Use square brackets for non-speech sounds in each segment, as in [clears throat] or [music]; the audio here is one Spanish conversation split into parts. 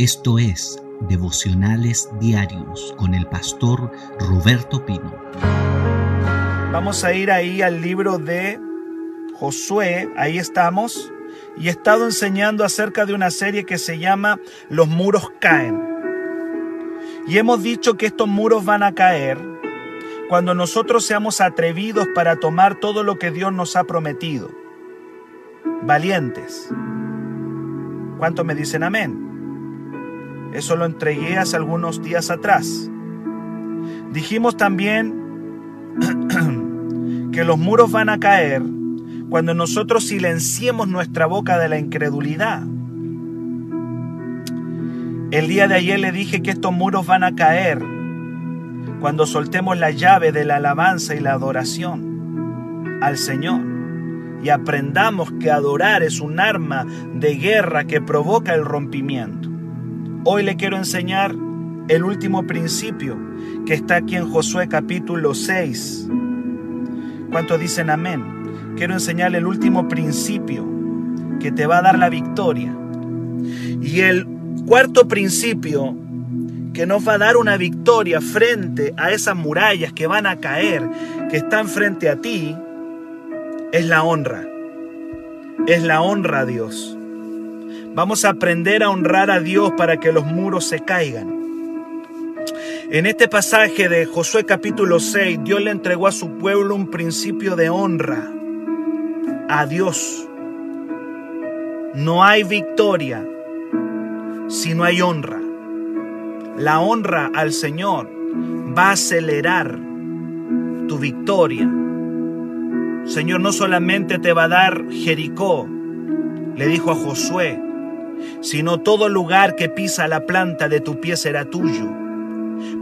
Esto es Devocionales Diarios con el pastor Roberto Pino. Vamos a ir ahí al libro de Josué, ahí estamos, y he estado enseñando acerca de una serie que se llama Los muros caen. Y hemos dicho que estos muros van a caer cuando nosotros seamos atrevidos para tomar todo lo que Dios nos ha prometido. Valientes. ¿Cuántos me dicen amén? Eso lo entregué hace algunos días atrás. Dijimos también [clears throat] que los muros van a caer cuando nosotros silenciemos nuestra boca de la incredulidad. El día de ayer le dije que estos muros van a caer cuando soltemos la llave de la alabanza y la adoración al Señor y aprendamos que adorar es un arma de guerra que provoca el rompimiento. Hoy le quiero enseñar el último principio que está aquí en Josué capítulo 6. ¿Cuántos dicen amén? Quiero enseñarle el último principio que te va a dar la victoria. Y el cuarto principio que nos va a dar una victoria frente a esas murallas que van a caer, que están frente a ti, es la honra. Es la honra a Dios. Vamos a aprender a honrar a Dios para que los muros se caigan. En este pasaje de Josué capítulo 6, Dios le entregó a su pueblo un principio de honra a Dios. No hay victoria si no hay honra. La honra al Señor va a acelerar tu victoria. Señor no solamente te va a dar Jericó, le dijo a Josué, sino todo lugar que pisa la planta de tu pie será tuyo.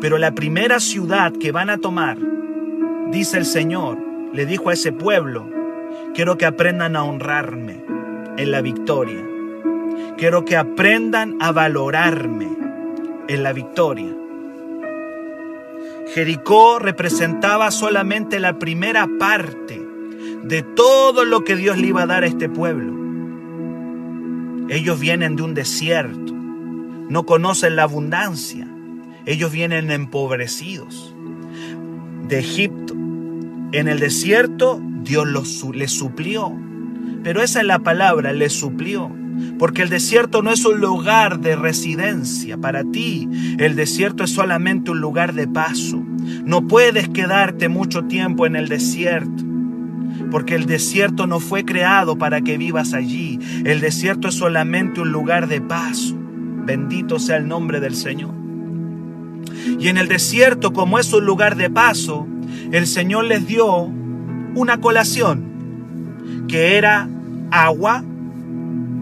Pero la primera ciudad que van a tomar, dice el Señor, le dijo a ese pueblo, quiero que aprendan a honrarme en la victoria. Quiero que aprendan a valorarme en la victoria. Jericó representaba solamente la primera parte de todo lo que Dios le iba a dar a este pueblo. Ellos vienen de un desierto, no conocen la abundancia, ellos vienen empobrecidos de Egipto. En el desierto Dios les suplió, pero esa es la palabra, les suplió. Porque el desierto no es un lugar de residencia para ti, el desierto es solamente un lugar de paso. No puedes quedarte mucho tiempo en el desierto porque el desierto no fue creado para que vivas allí. El desierto es solamente un lugar de paso. Bendito sea el nombre del Señor. Y en el desierto, como es un lugar de paso, el Señor les dio una colación, que era agua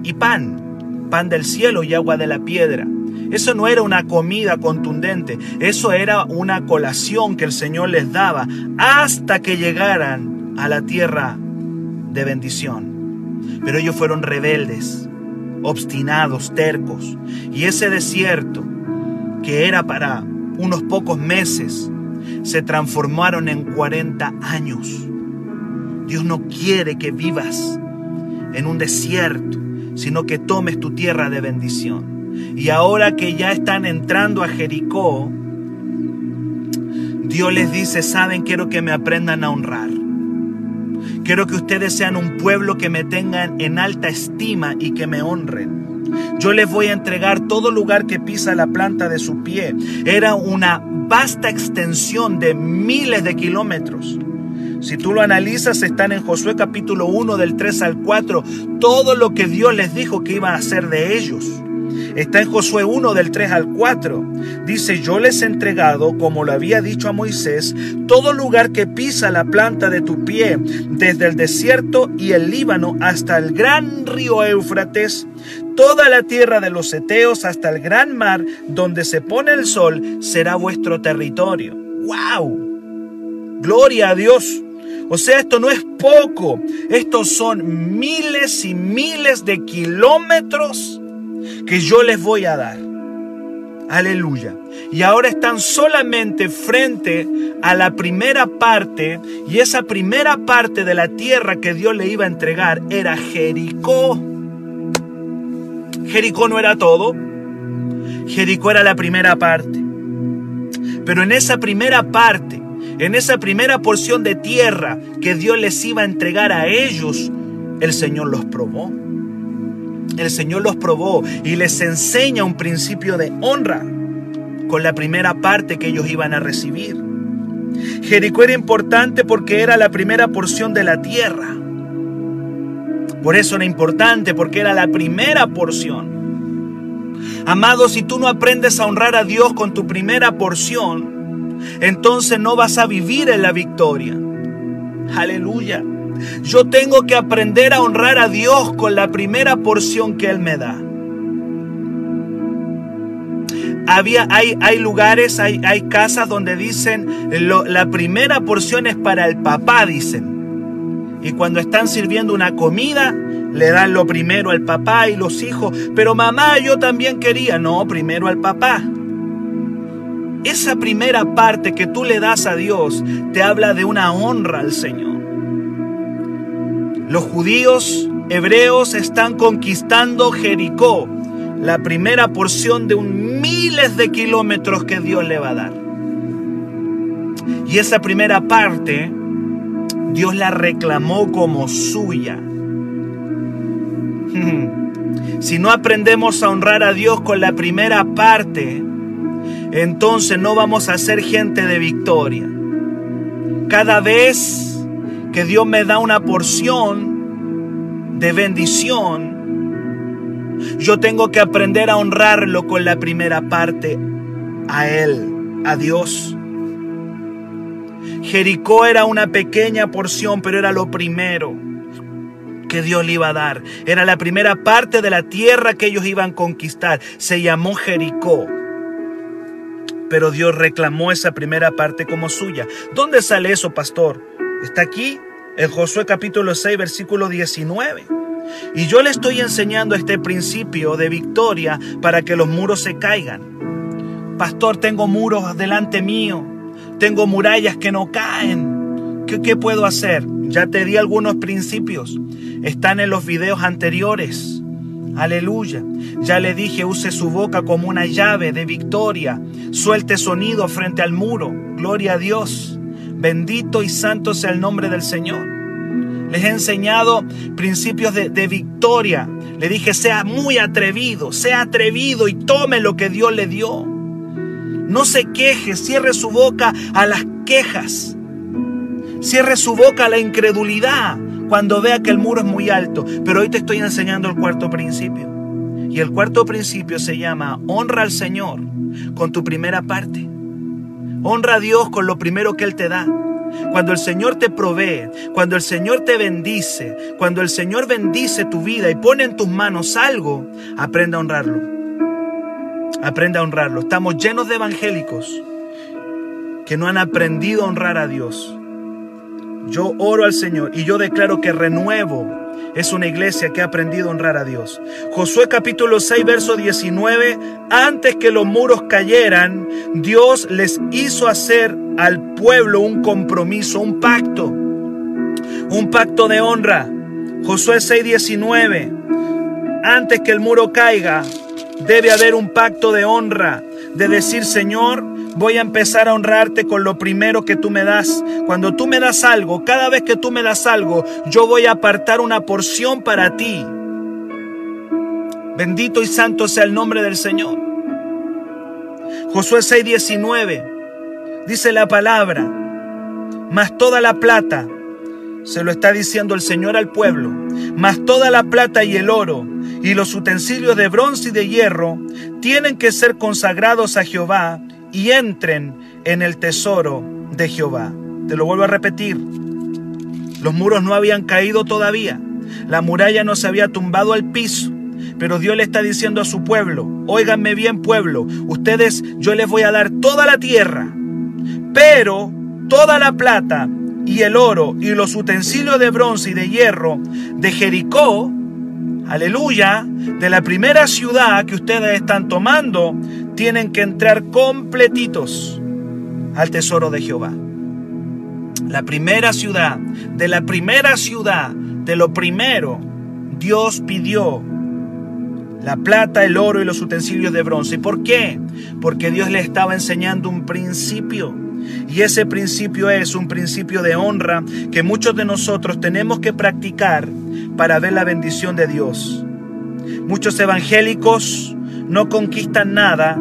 y pan, pan del cielo y agua de la piedra. Eso no era una comida contundente, eso era una colación que el Señor les daba hasta que llegaran a la tierra de bendición. Pero ellos fueron rebeldes, obstinados, tercos. Y ese desierto, que era para unos pocos meses, se transformaron en 40 años. Dios no quiere que vivas en un desierto, sino que tomes tu tierra de bendición. Y ahora que ya están entrando a Jericó, Dios les dice, saben, quiero que me aprendan a honrar. Quiero que ustedes sean un pueblo que me tengan en alta estima y que me honren. Yo les voy a entregar todo lugar que pisa la planta de su pie. Era una vasta extensión de miles de kilómetros. Si tú lo analizas, están en Josué capítulo 1 del 3 al 4, todo lo que Dios les dijo que iba a hacer de ellos. Está en Josué 1 del 3 al 4. Dice, yo les he entregado, como lo había dicho a Moisés, todo lugar que pisa la planta de tu pie, desde el desierto y el Líbano hasta el gran río Éufrates, toda la tierra de los Eteos hasta el gran mar, donde se pone el sol, será vuestro territorio. ¡Wow! Gloria a Dios. O sea, esto no es poco. Estos son miles y miles de kilómetros que yo les voy a dar. Aleluya. Y ahora están solamente frente a la primera parte y esa primera parte de la tierra que Dios le iba a entregar era Jericó. Jericó no era todo. Jericó era la primera parte. Pero en esa primera parte, en esa primera porción de tierra que Dios les iba a entregar a ellos, el Señor los probó. El Señor los probó y les enseña un principio de honra con la primera parte que ellos iban a recibir. Jericó era importante porque era la primera porción de la tierra. Por eso era importante, porque era la primera porción. Amado, si tú no aprendes a honrar a Dios con tu primera porción, entonces no vas a vivir en la victoria. Aleluya. Yo tengo que aprender a honrar a Dios con la primera porción que Él me da. Había, hay, hay lugares, hay, hay casas donde dicen la primera porción es para el papá, dicen. Y cuando están sirviendo una comida, le dan lo primero al papá y los hijos. Pero mamá, yo también quería. No, primero al papá. Esa primera parte que tú le das a Dios te habla de una honra al Señor. Los judíos hebreos están conquistando Jericó, la primera porción de un miles de kilómetros que Dios le va a dar. Y esa primera parte, Dios la reclamó como suya. [laughs] Si no aprendemos a honrar a Dios con la primera parte, entonces no vamos a ser gente de victoria. Cada vez que Dios me da una porción de bendición, yo tengo que aprender a honrarlo con la primera parte a Él, a Dios. Jericó era una pequeña porción, pero era lo primero que Dios le iba a dar. Era la primera parte de la tierra que ellos iban a conquistar. Se llamó Jericó. Pero Dios reclamó esa primera parte como suya. ¿Dónde sale eso, pastor? Está aquí, en Josué capítulo 6, versículo 19. Y yo le estoy enseñando este principio de victoria para que los muros se caigan. Pastor, tengo muros delante mío. Tengo murallas que no caen. ¿Qué, qué puedo hacer? Ya te di algunos principios. Están en los videos anteriores. Aleluya. Ya le dije, use su boca como una llave de victoria. Suelte sonido frente al muro. Gloria a Dios. Bendito y santo sea el nombre del Señor. Les he enseñado principios de, de, victoria. Le dije, sea muy atrevido, sea atrevido y tome lo que Dios le dio. No se queje, cierre su boca a las quejas. Cierre su boca a la incredulidad cuando vea que el muro es muy alto. Pero hoy te estoy enseñando el cuarto principio. Y el cuarto principio se llama honra al Señor con tu primera parte. Honra a Dios con lo primero que Él te da. Cuando el Señor te provee, cuando el Señor te bendice, cuando el Señor bendice tu vida y pone en tus manos algo, aprenda a honrarlo. Aprenda a honrarlo. Estamos llenos de evangélicos que no han aprendido a honrar a Dios. Yo oro al Señor y yo declaro que renuevo es una iglesia que ha aprendido a honrar a Dios. Josué capítulo 6, verso 19, antes que los muros cayeran, Dios les hizo hacer al pueblo un compromiso, un pacto, un pacto de honra. Josué 6, 19, antes que el muro caiga, debe haber un pacto de honra, de decir, Señor, voy a empezar a honrarte con lo primero que tú me das. Cuando tú me das algo, cada vez que tú me das algo, yo voy a apartar una porción para ti. Bendito y santo sea el nombre del Señor. Josué 6:19 dice la palabra, mas toda la plata, se lo está diciendo el Señor al pueblo, mas toda la plata y el oro y los utensilios de bronce y de hierro tienen que ser consagrados a Jehová y entren en el tesoro de Jehová. Te lo vuelvo a repetir. Los muros no habían caído todavía. La muralla no se había tumbado al piso. Pero Dios le está diciendo a su pueblo, óiganme bien pueblo, ustedes yo les voy a dar toda la tierra, pero toda la plata y el oro y los utensilios de bronce y de hierro de Jericó, aleluya, de la primera ciudad que ustedes están tomando, tienen que entrar completitos al tesoro de Jehová. La primera ciudad, de la primera ciudad, de lo primero, Dios pidió la plata, el oro y los utensilios de bronce. ¿Y por qué? Porque Dios le estaba enseñando un principio. Y ese principio es un principio de honra que muchos de nosotros tenemos que practicar para ver la bendición de Dios. Muchos evangélicos no conquistan nada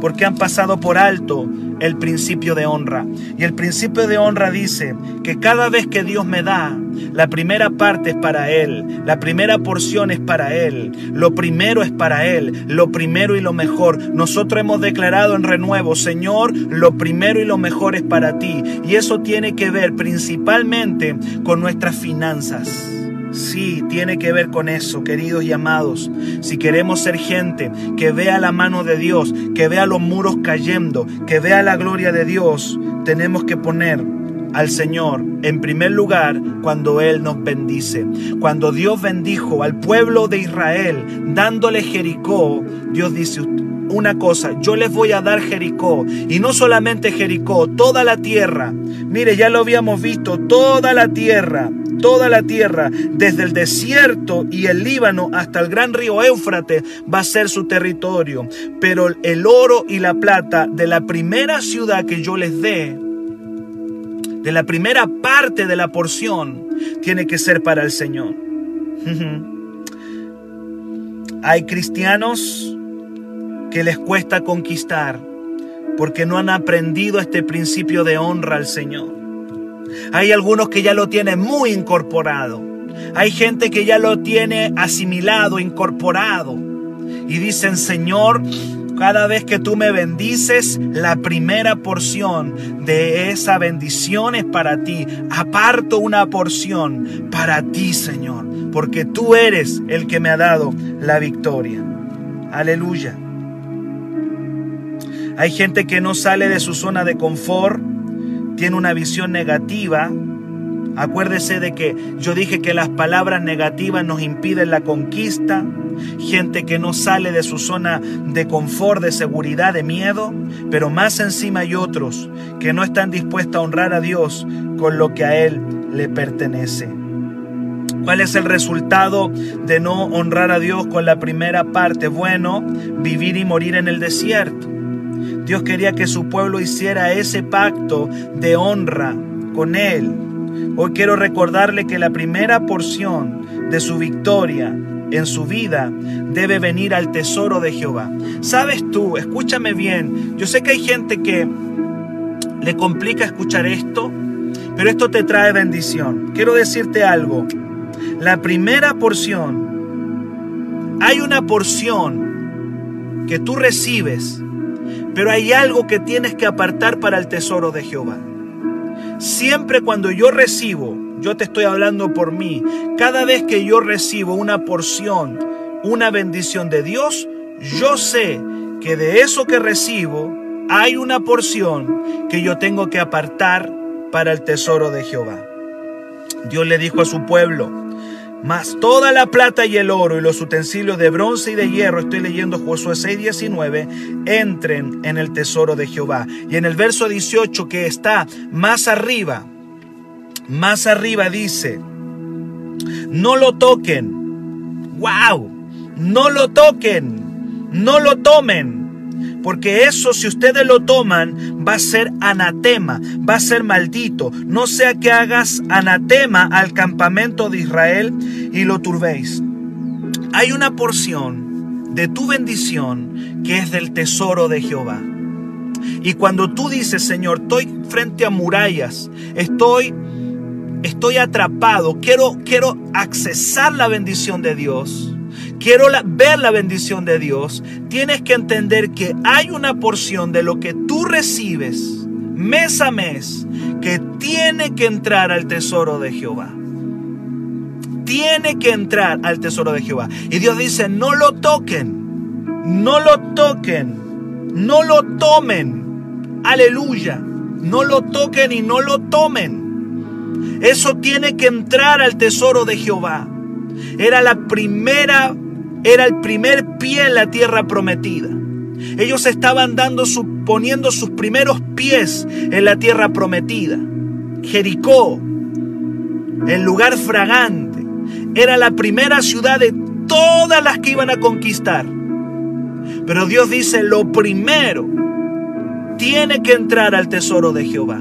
porque han pasado por alto el principio de honra. Y el principio de honra dice que cada vez que Dios me da, la primera parte es para Él, la primera porción es para Él, lo primero es para Él, lo primero y lo mejor. Nosotros hemos declarado en renuevo, Señor, lo primero y lo mejor es para ti. Y eso tiene que ver principalmente con nuestras finanzas. Sí, tiene que ver con eso, queridos y amados. Si queremos ser gente que vea la mano de Dios, que vea los muros cayendo, que vea la gloria de Dios, tenemos que poner al Señor en primer lugar cuando Él nos bendice. Cuando Dios bendijo al pueblo de Israel dándole Jericó, Dios dice una cosa, yo les voy a dar Jericó y no solamente Jericó, toda la tierra. Mire, ya lo habíamos visto, toda la tierra toda la tierra, desde el desierto y el Líbano hasta el gran río Éufrates, va a ser su territorio. Pero el oro y la plata de la primera ciudad que yo les dé, de la primera parte de la porción, tiene que ser para el Señor. [laughs] Hay cristianos que les cuesta conquistar porque no han aprendido este principio de honra al Señor. Hay algunos que ya lo tienen muy incorporado. Hay gente que ya lo tiene asimilado, incorporado. Y dicen, Señor, cada vez que tú me bendices, la primera porción de esa bendición es para ti. Aparto una porción para ti, Señor, porque tú eres el que me ha dado la victoria. Aleluya. Hay gente que no sale de su zona de confort tiene una visión negativa, acuérdese de que yo dije que las palabras negativas nos impiden la conquista, gente que no sale de su zona de confort, de seguridad, de miedo, pero más encima hay otros que no están dispuestos a honrar a Dios con lo que a Él le pertenece. ¿Cuál es el resultado de no honrar a Dios con la primera parte? Bueno, vivir y morir en el desierto. Dios quería que su pueblo hiciera ese pacto de honra con Él. Hoy quiero recordarle que la primera porción de su victoria en su vida debe venir al tesoro de Jehová. Sabes tú, escúchame bien, yo sé que hay gente que le complica escuchar esto, pero esto te trae bendición. Quiero decirte algo, la primera porción, hay una porción que tú recibes pero hay algo que tienes que apartar para el tesoro de Jehová. Siempre cuando yo recibo, yo te estoy hablando por mí, cada vez que yo recibo una porción, una bendición de Dios, yo sé que de eso que recibo hay una porción que yo tengo que apartar para el tesoro de Jehová. Dios le dijo a su pueblo, mas toda la plata y el oro y los utensilios de bronce y de hierro, estoy leyendo Josué 6:19, entren en el tesoro de Jehová. Y en el verso 18 que está más arriba, más arriba dice, no lo toquen. ¡Wow! No lo toquen. No lo tomen porque eso si ustedes lo toman va a ser anatema, va a ser maldito. No sea que hagas anatema al campamento de Israel y lo turbéis. Hay una porción de tu bendición que es del tesoro de Jehová. Y cuando tú dices, Señor, estoy frente a murallas, estoy estoy atrapado, quiero quiero accesar la bendición de Dios quiero ver la bendición de Dios, tienes que entender que hay una porción de lo que tú recibes mes a mes que tiene que entrar al tesoro de Jehová. Tiene que entrar al tesoro de Jehová. Y Dios dice, no lo toquen, no lo toquen, no lo tomen. Aleluya. No lo toquen y no lo tomen. Eso tiene que entrar al tesoro de Jehová. Era la primera era el primer pie en la tierra prometida. Ellos estaban dando poniendo sus primeros pies en la tierra prometida. Jericó, el lugar fragante, era la primera ciudad de todas las que iban a conquistar. Pero Dios dice, lo primero, tiene que entrar al tesoro de Jehová.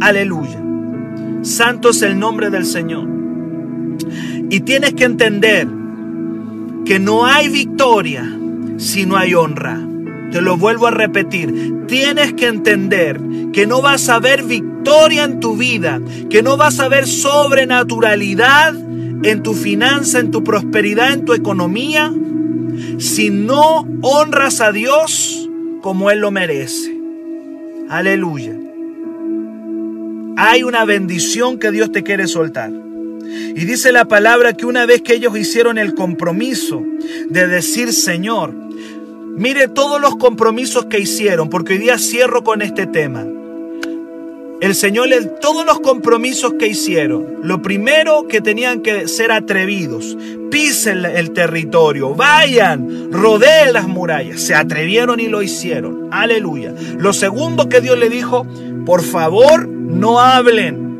Aleluya. Santo es el nombre del Señor. Y tienes que entender que no hay victoria si no hay honra. Te lo vuelvo a repetir. Tienes que entender que no vas a ver victoria en tu vida, que no vas a ver sobrenaturalidad en tu finanza, en tu prosperidad, en tu economía, si no honras a Dios como Él lo merece. Aleluya. Hay una bendición que Dios te quiere soltar. Y dice la palabra que una vez que ellos hicieron el compromiso de decir, Señor, mire todos los compromisos que hicieron, porque hoy día cierro con este tema. El Señor todos los compromisos que hicieron. Lo primero que tenían que ser atrevidos. Pisen el territorio, vayan, rodeen las murallas. Se atrevieron y lo hicieron. Aleluya. Lo segundo que Dios le dijo, por favor, no hablen.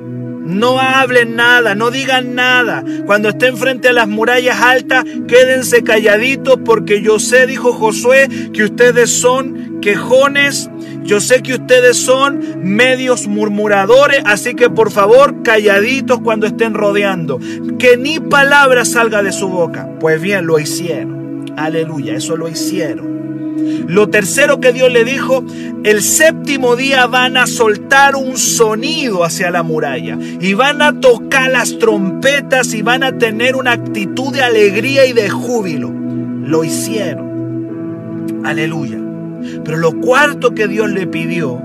No hablen nada, no digan nada. Cuando estén frente a las murallas altas, quédense calladitos porque yo sé, dijo Josué, que ustedes son quejones. Yo sé que ustedes son medios murmuradores, así que por favor calladitos cuando estén rodeando. Que ni palabra salga de su boca. Pues bien, lo hicieron. Aleluya, eso lo hicieron. Lo tercero que Dios le dijo, el séptimo día van a soltar un sonido hacia la muralla y van a tocar las trompetas y van a tener una actitud de alegría y de júbilo. Lo hicieron. Aleluya. Pero lo cuarto que Dios le pidió,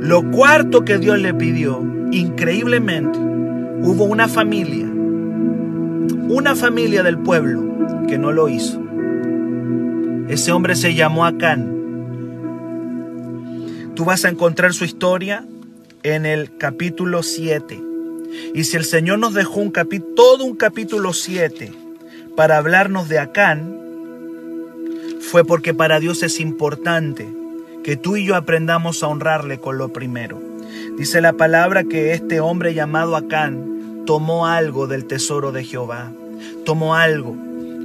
lo cuarto que Dios le pidió, increíblemente, hubo una familia, una familia del pueblo que no lo hizo. Ese hombre se llamó Acán. Tú vas a encontrar su historia en el capítulo 7. Y si el Señor nos dejó un todo un capítulo 7 para hablarnos de Acán, fue porque para Dios es importante que tú y yo aprendamos a honrarle con lo primero. Dice la palabra que este hombre llamado Acán tomó algo del tesoro de Jehová. Tomó algo.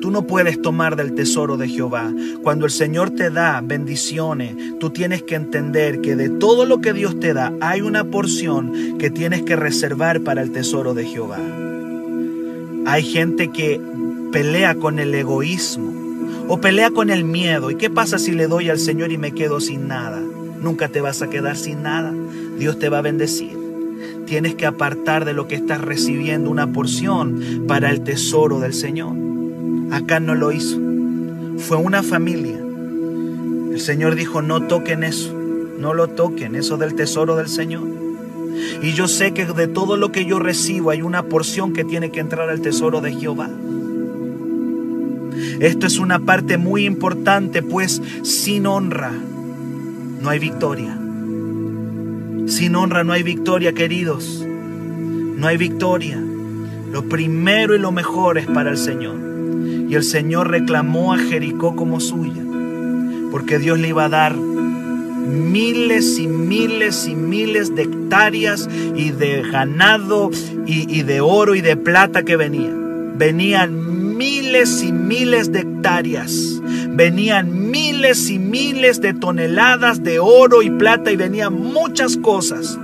Tú no puedes tomar del tesoro de Jehová. Cuando el Señor te da bendiciones, tú tienes que entender que de todo lo que Dios te da hay una porción que tienes que reservar para el tesoro de Jehová. Hay gente que pelea con el egoísmo o pelea con el miedo. ¿Y qué pasa si le doy al Señor y me quedo sin nada? Nunca te vas a quedar sin nada. Dios te va a bendecir. Tienes que apartar de lo que estás recibiendo una porción para el tesoro del Señor. Acá no lo hizo. Fue una familia. El Señor dijo, no toquen eso, no lo toquen, eso del tesoro del Señor. Y yo sé que de todo lo que yo recibo hay una porción que tiene que entrar al tesoro de Jehová. Esto es una parte muy importante, pues sin honra no hay victoria. Sin honra no hay victoria, queridos. No hay victoria. Lo primero y lo mejor es para el Señor. Y el Señor reclamó a Jericó como suya, porque Dios le iba a dar miles y miles y miles de hectáreas y de ganado y, de oro y de plata que venían. Venían miles y miles de hectáreas, venían miles y miles de toneladas de oro y plata y venían muchas cosas.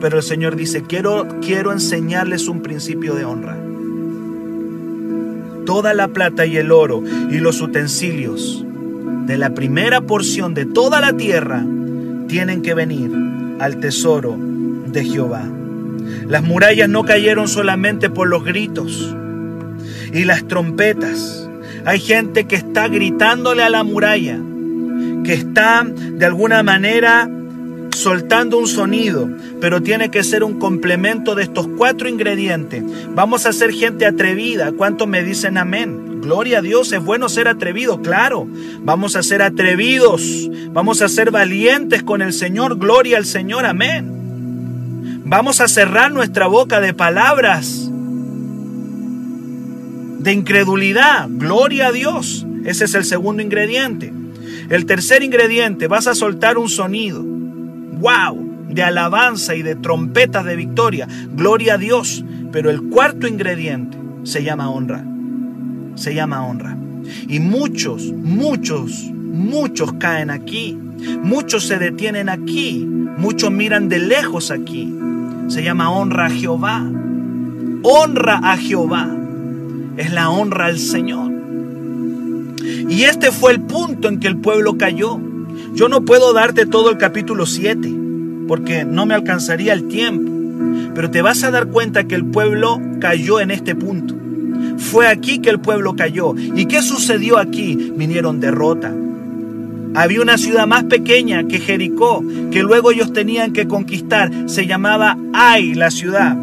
Pero el Señor dice, quiero, quiero enseñarles un principio de honra toda la plata y el oro y los utensilios de la primera porción de toda la tierra tienen que venir al tesoro de Jehová. Las murallas no cayeron solamente por los gritos y las trompetas. Hay gente que está gritándole a la muralla, que está de alguna manera soltando un sonido, pero tiene que ser un complemento de estos cuatro ingredientes. Vamos a ser gente atrevida. ¿Cuántos me dicen amén? Gloria a Dios, es bueno ser atrevido, claro. Vamos a ser atrevidos, vamos a ser valientes con el Señor, gloria al Señor, amén. Vamos a cerrar nuestra boca de palabras de incredulidad, gloria a Dios. Ese es el segundo ingrediente. El tercer ingrediente, vas a soltar un sonido wow, de alabanza y de trompetas de victoria, gloria a Dios. Pero el cuarto ingrediente se llama honra. se llama honra. Y muchos, muchos, muchos caen aquí. Muchos se detienen aquí. Muchos miran de lejos aquí. Se llama honra a Jehová. Honra a Jehová. Es la honra al Señor. Y este fue el punto en que el pueblo cayó. Yo no puedo darte todo el capítulo 7 porque no me alcanzaría el tiempo. Pero te vas a dar cuenta que el pueblo cayó en este punto. Fue aquí que el pueblo cayó. ¿Y qué sucedió aquí? Vinieron derrota. Había una ciudad más pequeña que Jericó, que luego ellos tenían que conquistar. Se llamaba Ai, la ciudad.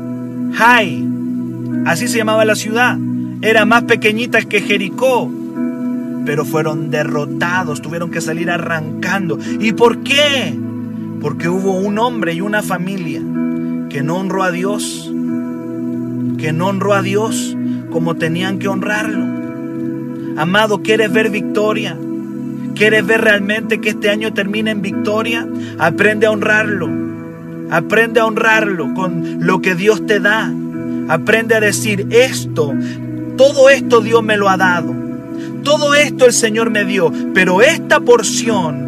Ai. Así se llamaba la ciudad. Era más pequeñita que Jericó. Pero fueron derrotados, tuvieron que salir arrancando. ¿Y por qué? Porque hubo un hombre y una familia que no honró a Dios, que no honró a Dios como tenían que honrarlo. Amado, ¿quieres ver victoria? ¿Quieres ver realmente que este año termine en victoria? Aprende a honrarlo. Aprende a honrarlo con lo que Dios te da. Aprende a decir esto, todo esto Dios me lo ha dado. Todo esto el Señor me dio, pero esta porción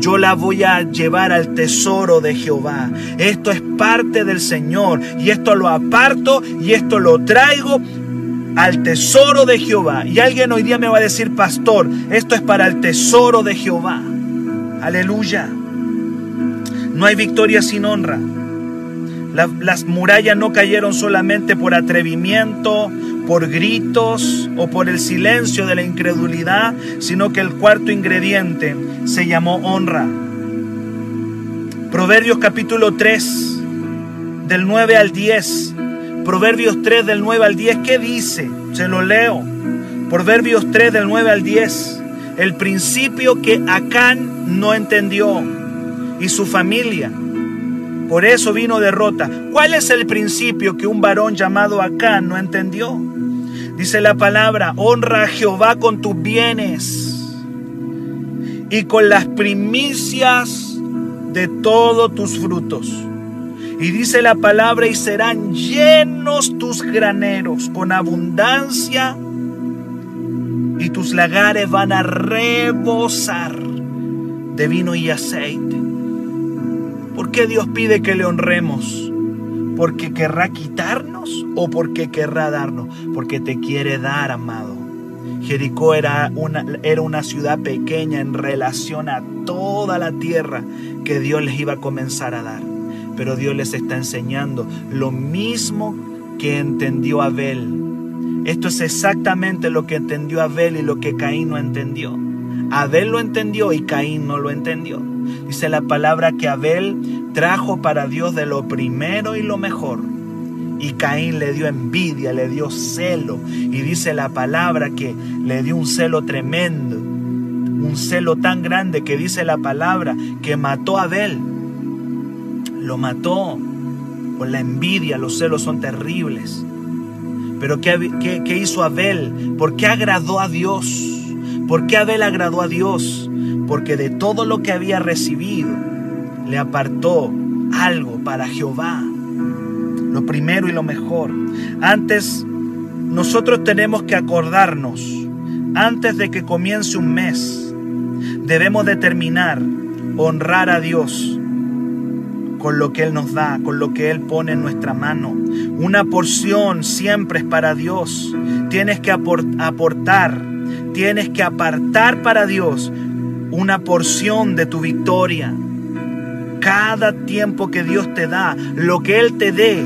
yo la voy a llevar al tesoro de Jehová. Esto es parte del Señor y esto lo aparto y esto lo traigo al tesoro de Jehová. Y alguien hoy día me va a decir, pastor, esto es para el tesoro de Jehová. Aleluya. No hay victoria sin honra. las murallas no cayeron solamente por atrevimiento, por gritos o por el silencio de la incredulidad, sino que el cuarto ingrediente se llamó honra. Proverbios capítulo 3, del 9 al 10. Proverbios 3 del 9 al 10, ¿qué dice? Se lo leo. Proverbios 3 del 9 al 10. El principio que Acán no entendió y su familia. Por eso vino derrota. ¿Cuál es el principio que un varón llamado Acán no entendió? Dice la palabra, honra a Jehová con tus bienes y con las primicias de todos tus frutos. Y dice la palabra, y serán llenos tus graneros con abundancia, y tus lagares van a rebosar de vino y aceite. ¿Por qué Dios pide que le honremos? ¿Porque querrá quitarnos o porque querrá darnos? Porque te quiere dar, amado. Jericó era una, era una ciudad pequeña en relación a toda la tierra que Dios les iba a comenzar a dar. Pero Dios les está enseñando lo mismo que entendió Abel. Esto es exactamente lo que entendió Abel y lo que Caín no entendió. Abel lo entendió y Caín no lo entendió. Dice la palabra que Abel trajo para Dios de lo primero y lo mejor. Y Caín le dio envidia, le dio celo. Y dice la palabra que le dio un celo tremendo. Un celo tan grande que dice la palabra que mató a Abel. Lo mató por la envidia. Los celos son terribles. Pero ¿qué, qué hizo Abel? ¿Por qué agradó a Dios? ¿Por qué Abel agradó a Dios? Porque de todo lo que había recibido, le apartó algo para Jehová. Lo primero y lo mejor. Antes, nosotros tenemos que acordarnos, antes de que comience un mes, debemos determinar honrar a Dios con lo que Él nos da, con lo que Él pone en nuestra mano. Una porción siempre es para Dios. Tienes que aportar tienes que apartar para Dios una porción de tu victoria. Cada tiempo que Dios te da, lo que Él te dé,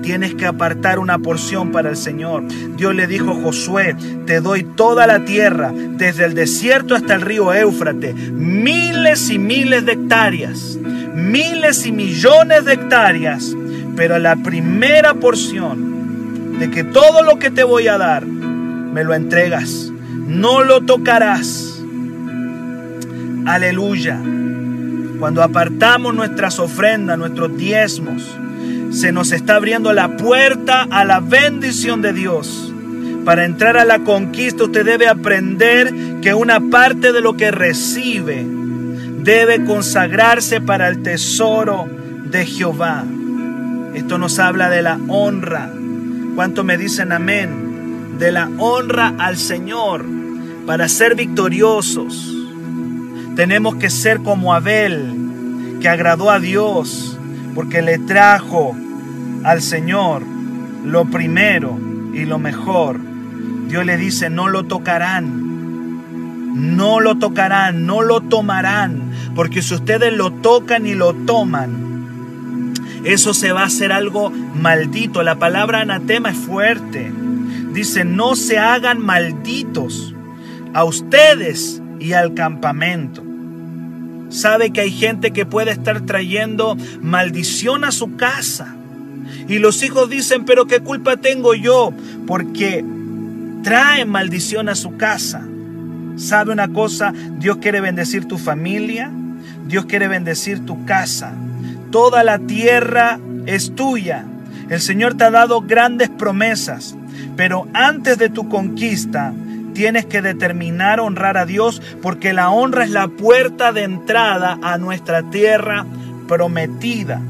tienes que apartar una porción para el Señor. Dios le dijo a Josué, te doy toda la tierra, desde el desierto hasta el río Éufrates, miles y miles de hectáreas, miles y millones de hectáreas, pero la primera porción de que todo lo que te voy a dar, me lo entregas no lo tocarás. Aleluya. Cuando apartamos nuestras ofrendas, nuestros diezmos, se nos está abriendo la puerta a la bendición de Dios. Para entrar a la conquista usted debe aprender que una parte de lo que recibe debe consagrarse para el tesoro de Jehová. Esto nos habla de la honra. ¿Cuánto me dicen amén? de la honra al Señor para ser victoriosos. Tenemos que ser como Abel, que agradó a Dios porque le trajo al Señor lo primero y lo mejor. Dios le dice, no lo tocarán, no lo tocarán, no lo tomarán, porque si ustedes lo tocan y lo toman, eso se va a hacer algo maldito. La palabra anatema es fuerte. Dice, no se hagan malditos a ustedes y al campamento. Sabe que hay gente que puede estar trayendo maldición a su casa. Y los hijos dicen, pero ¿qué culpa tengo yo? Porque traen maldición a su casa. ¿Sabe una cosa? Dios quiere bendecir tu familia. Dios quiere bendecir tu casa. Toda la tierra es tuya. El Señor te ha dado grandes promesas. Pero antes de tu conquista, tienes que determinar honrar a Dios porque la honra es la puerta de entrada a nuestra tierra prometida.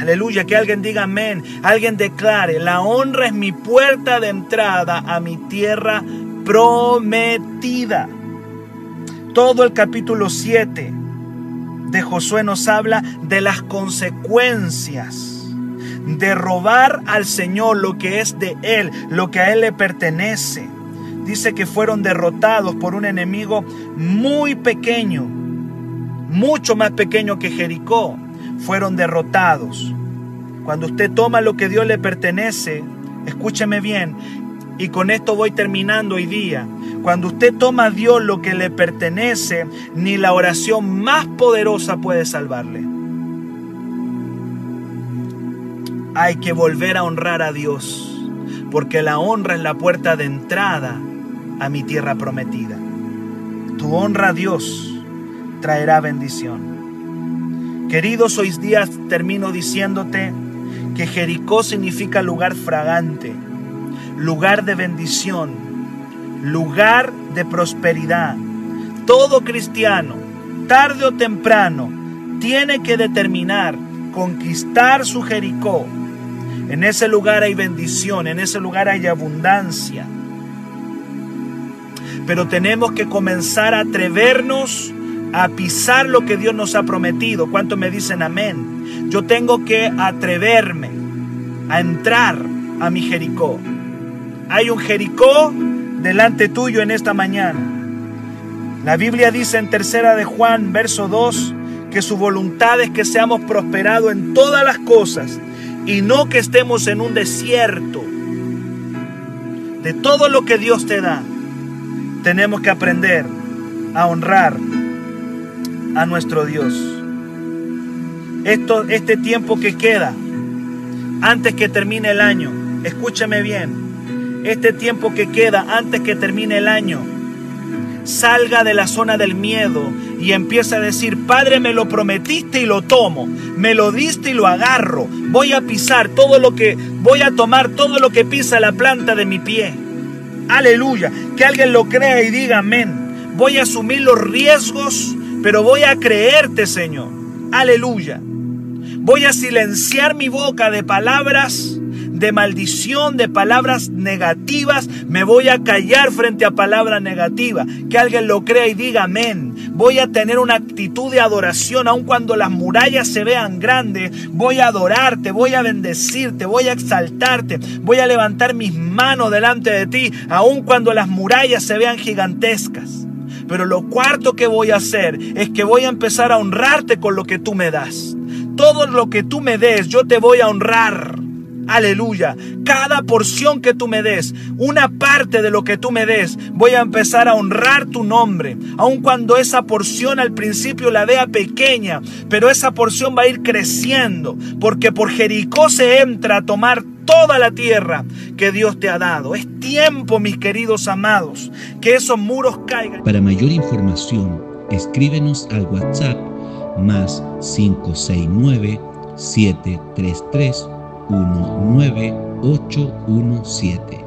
Aleluya, que alguien diga amén, alguien declare, la honra es mi puerta de entrada a mi tierra prometida. Todo el capítulo 7 de Josué nos habla de las consecuencias de robar al Señor lo que es de Él, lo que a Él le pertenece dice que fueron derrotados por un enemigo muy pequeño, mucho más pequeño que Jericó. Fueron derrotados. Cuando usted toma lo que Dios le pertenece, escúcheme bien, y con esto voy terminando hoy día. Cuando usted toma a Dios lo que le pertenece, ni la oración más poderosa puede salvarle. Hay que volver a honrar a Dios, porque la honra es la puerta de entrada a mi tierra prometida. Tu honra a Dios traerá bendición. Queridos, hoy días termino diciéndote que Jericó significa lugar fragante, lugar de bendición, lugar de prosperidad. Todo cristiano, tarde o temprano, tiene que determinar conquistar su Jericó. En ese lugar hay bendición, en ese lugar hay abundancia pero tenemos que comenzar a atrevernos a pisar lo que Dios nos ha prometido. ¿Cuántos me dicen amén? Yo tengo que atreverme a entrar a mi Jericó. Hay un Jericó delante tuyo en esta mañana. La Biblia dice en tercera de Juan, verso 2, que su voluntad es que seamos prosperados en todas las cosas y no que estemos en un desierto de todo lo que Dios te da tenemos que aprender a honrar a nuestro Dios. Esto, este tiempo que queda, antes que termine el año, escúchame bien, este tiempo que queda antes que termine el año, salga de la zona del miedo y empieza a decir, Padre, me lo prometiste y lo tomo, me lo diste y lo agarro, voy a pisar todo lo que, voy a tomar todo lo que pisa la planta de mi pie. Aleluya. Que alguien lo crea y diga amén. Voy a asumir los riesgos, pero voy a creerte, Señor. Aleluya. Voy a silenciar mi boca de palabras de maldición, de palabras negativas. Me voy a callar frente a palabras negativas. Que alguien lo crea y diga amén. Voy a tener una actitud de adoración, aun cuando las murallas se vean grandes. Voy a adorarte, voy a bendecirte, voy a exaltarte. Voy a levantar mis manos delante de ti, aun cuando las murallas se vean gigantescas. Pero lo cuarto que voy a hacer es que voy a empezar a honrarte con lo que tú me das. Todo lo que tú me des, yo te voy a honrar. Aleluya. Cada porción que tú me des, una parte de lo que tú me des, voy a empezar a honrar tu nombre. Aun cuando esa porción al principio la vea pequeña, pero esa porción va a ir creciendo. Porque por Jericó se entra a tomar toda la tierra que Dios te ha dado. Es tiempo, mis queridos amados, que esos muros caigan. Para mayor información, escríbenos al WhatsApp más 569 733 19817.